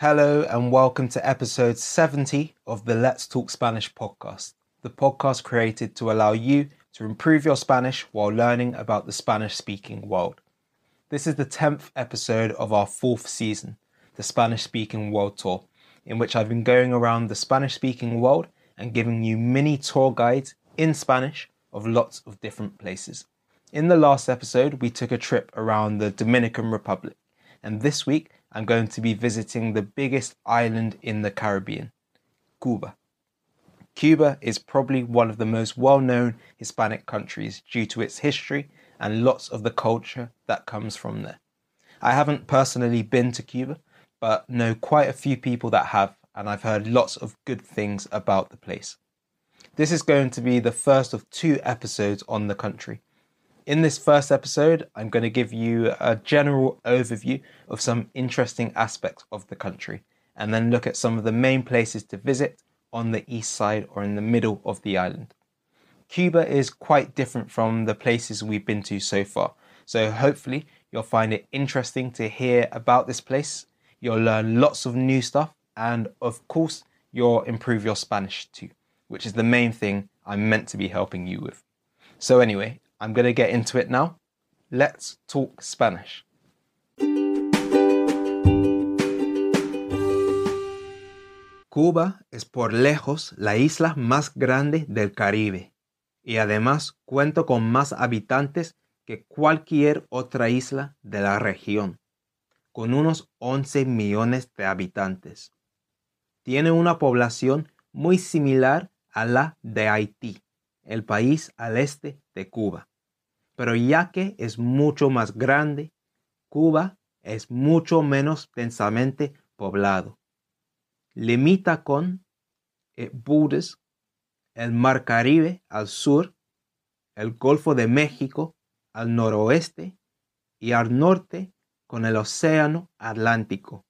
Hello, and welcome to episode 70 of the Let's Talk Spanish podcast, the podcast created to allow you to improve your Spanish while learning about the Spanish speaking world. This is the 10th episode of our fourth season, the Spanish speaking world tour, in which I've been going around the Spanish speaking world and giving you mini tour guides in Spanish of lots of different places. In the last episode, we took a trip around the Dominican Republic, and this week I'm going to be visiting the biggest island in the Caribbean, Cuba. Cuba is probably one of the most well known Hispanic countries due to its history and lots of the culture that comes from there. I haven't personally been to Cuba, but know quite a few people that have, and I've heard lots of good things about the place. This is going to be the first of two episodes on the country. In this first episode, I'm going to give you a general overview of some interesting aspects of the country and then look at some of the main places to visit on the east side or in the middle of the island. Cuba is quite different from the places we've been to so far, so hopefully you'll find it interesting to hear about this place. You'll learn lots of new stuff, and of course, you'll improve your Spanish too, which is the main thing I'm meant to be helping you with. So, anyway, I'm going to get into it now. Let's talk Spanish. Cuba es por lejos la isla más grande del Caribe y además cuenta con más habitantes que cualquier otra isla de la región, con unos 11 millones de habitantes. Tiene una población muy similar a la de Haití, el país al este de Cuba. Pero ya que es mucho más grande, Cuba es mucho menos densamente poblado. Limita con eh, el Mar Caribe al sur, el Golfo de México al noroeste y al norte con el Océano Atlántico.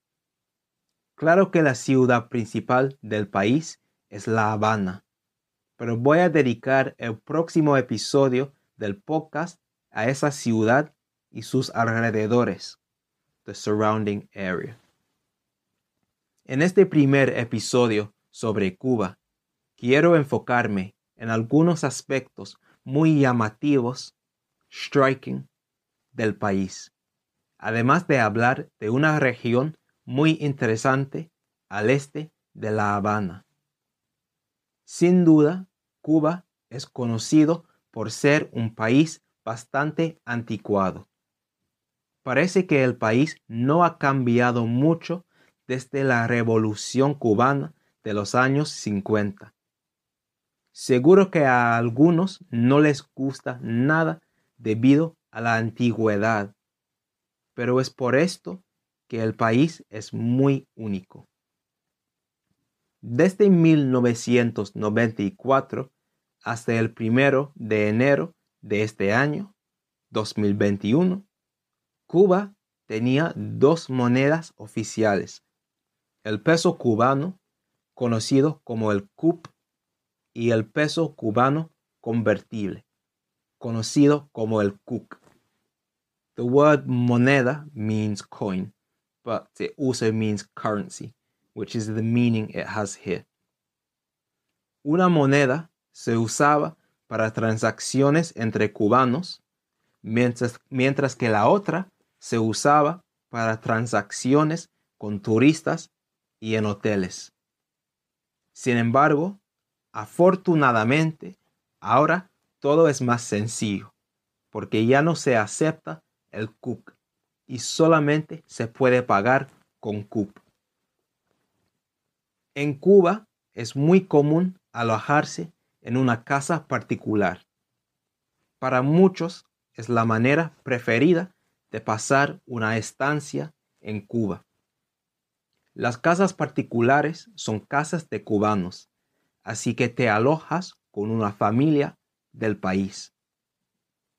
Claro que la ciudad principal del país es La Habana, pero voy a dedicar el próximo episodio del podcast a esa ciudad y sus alrededores, the surrounding area. En este primer episodio sobre Cuba, quiero enfocarme en algunos aspectos muy llamativos, striking, del país, además de hablar de una región muy interesante al este de La Habana. Sin duda, Cuba es conocido por ser un país bastante anticuado. Parece que el país no ha cambiado mucho desde la revolución cubana de los años 50. Seguro que a algunos no les gusta nada debido a la antigüedad, pero es por esto que el país es muy único. Desde 1994 hasta el primero de enero de este año, 2021, Cuba tenía dos monedas oficiales, el peso cubano, conocido como el CUP, y el peso cubano convertible, conocido como el CUC. The word moneda means coin, but it also means currency, which is the meaning it has here. Una moneda se usaba para transacciones entre cubanos, mientras, mientras que la otra se usaba para transacciones con turistas y en hoteles. Sin embargo, afortunadamente, ahora todo es más sencillo, porque ya no se acepta el CUP y solamente se puede pagar con CUP. En Cuba es muy común alojarse en una casa particular. Para muchos es la manera preferida de pasar una estancia en Cuba. Las casas particulares son casas de cubanos, así que te alojas con una familia del país.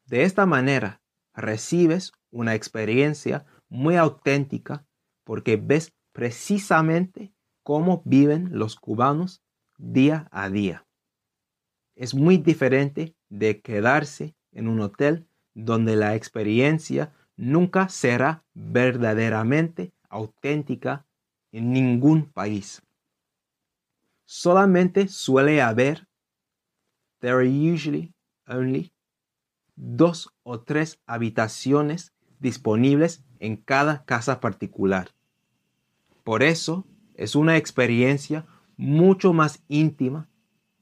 De esta manera recibes una experiencia muy auténtica porque ves precisamente cómo viven los cubanos día a día es muy diferente de quedarse en un hotel donde la experiencia nunca será verdaderamente auténtica en ningún país. Solamente suele haber, there are usually only, dos o tres habitaciones disponibles en cada casa particular. Por eso es una experiencia mucho más íntima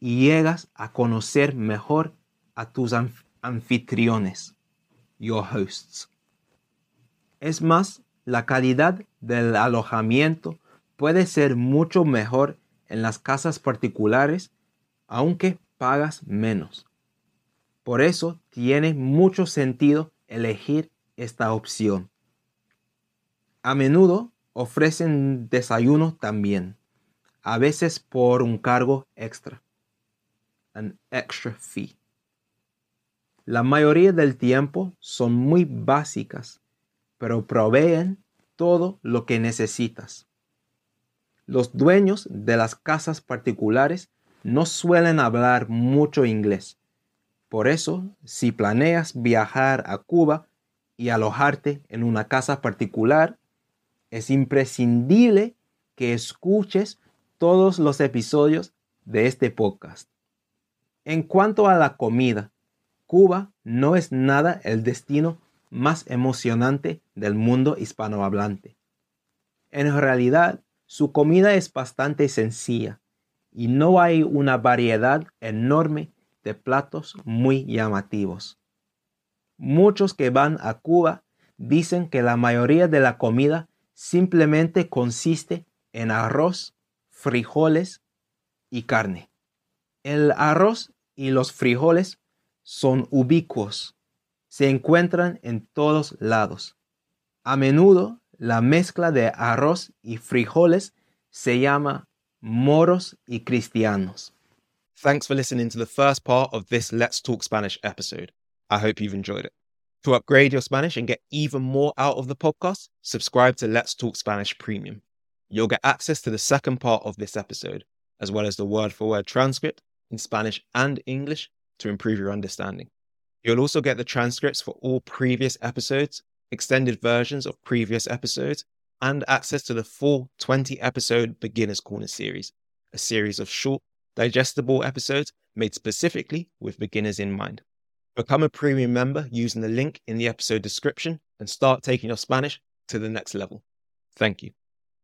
y llegas a conocer mejor a tus anfitriones, your hosts. Es más, la calidad del alojamiento puede ser mucho mejor en las casas particulares, aunque pagas menos. Por eso tiene mucho sentido elegir esta opción. A menudo ofrecen desayuno también, a veces por un cargo extra, an extra fee. La mayoría del tiempo son muy básicas pero proveen todo lo que necesitas. Los dueños de las casas particulares no suelen hablar mucho inglés. Por eso, si planeas viajar a Cuba y alojarte en una casa particular, es imprescindible que escuches todos los episodios de este podcast. En cuanto a la comida, Cuba no es nada el destino más emocionante del mundo hispanohablante. En realidad, su comida es bastante sencilla y no hay una variedad enorme de platos muy llamativos. Muchos que van a Cuba dicen que la mayoría de la comida simplemente consiste en arroz, frijoles y carne. El arroz y los frijoles son ubicuos se encuentran en todos lados. A menudo la mezcla de arroz y frijoles se llama moros y cristianos. Thanks for listening to the first part of this Let's Talk Spanish episode. I hope you've enjoyed it. To upgrade your Spanish and get even more out of the podcast, subscribe to Let's Talk Spanish Premium. You'll get access to the second part of this episode, as well as the word for word transcript in Spanish and English to improve your understanding. You'll also get the transcripts for all previous episodes, extended versions of previous episodes, and access to the full 20 episode Beginner's Corner series, a series of short, digestible episodes made specifically with beginners in mind. Become a premium member using the link in the episode description and start taking your Spanish to the next level. Thank you.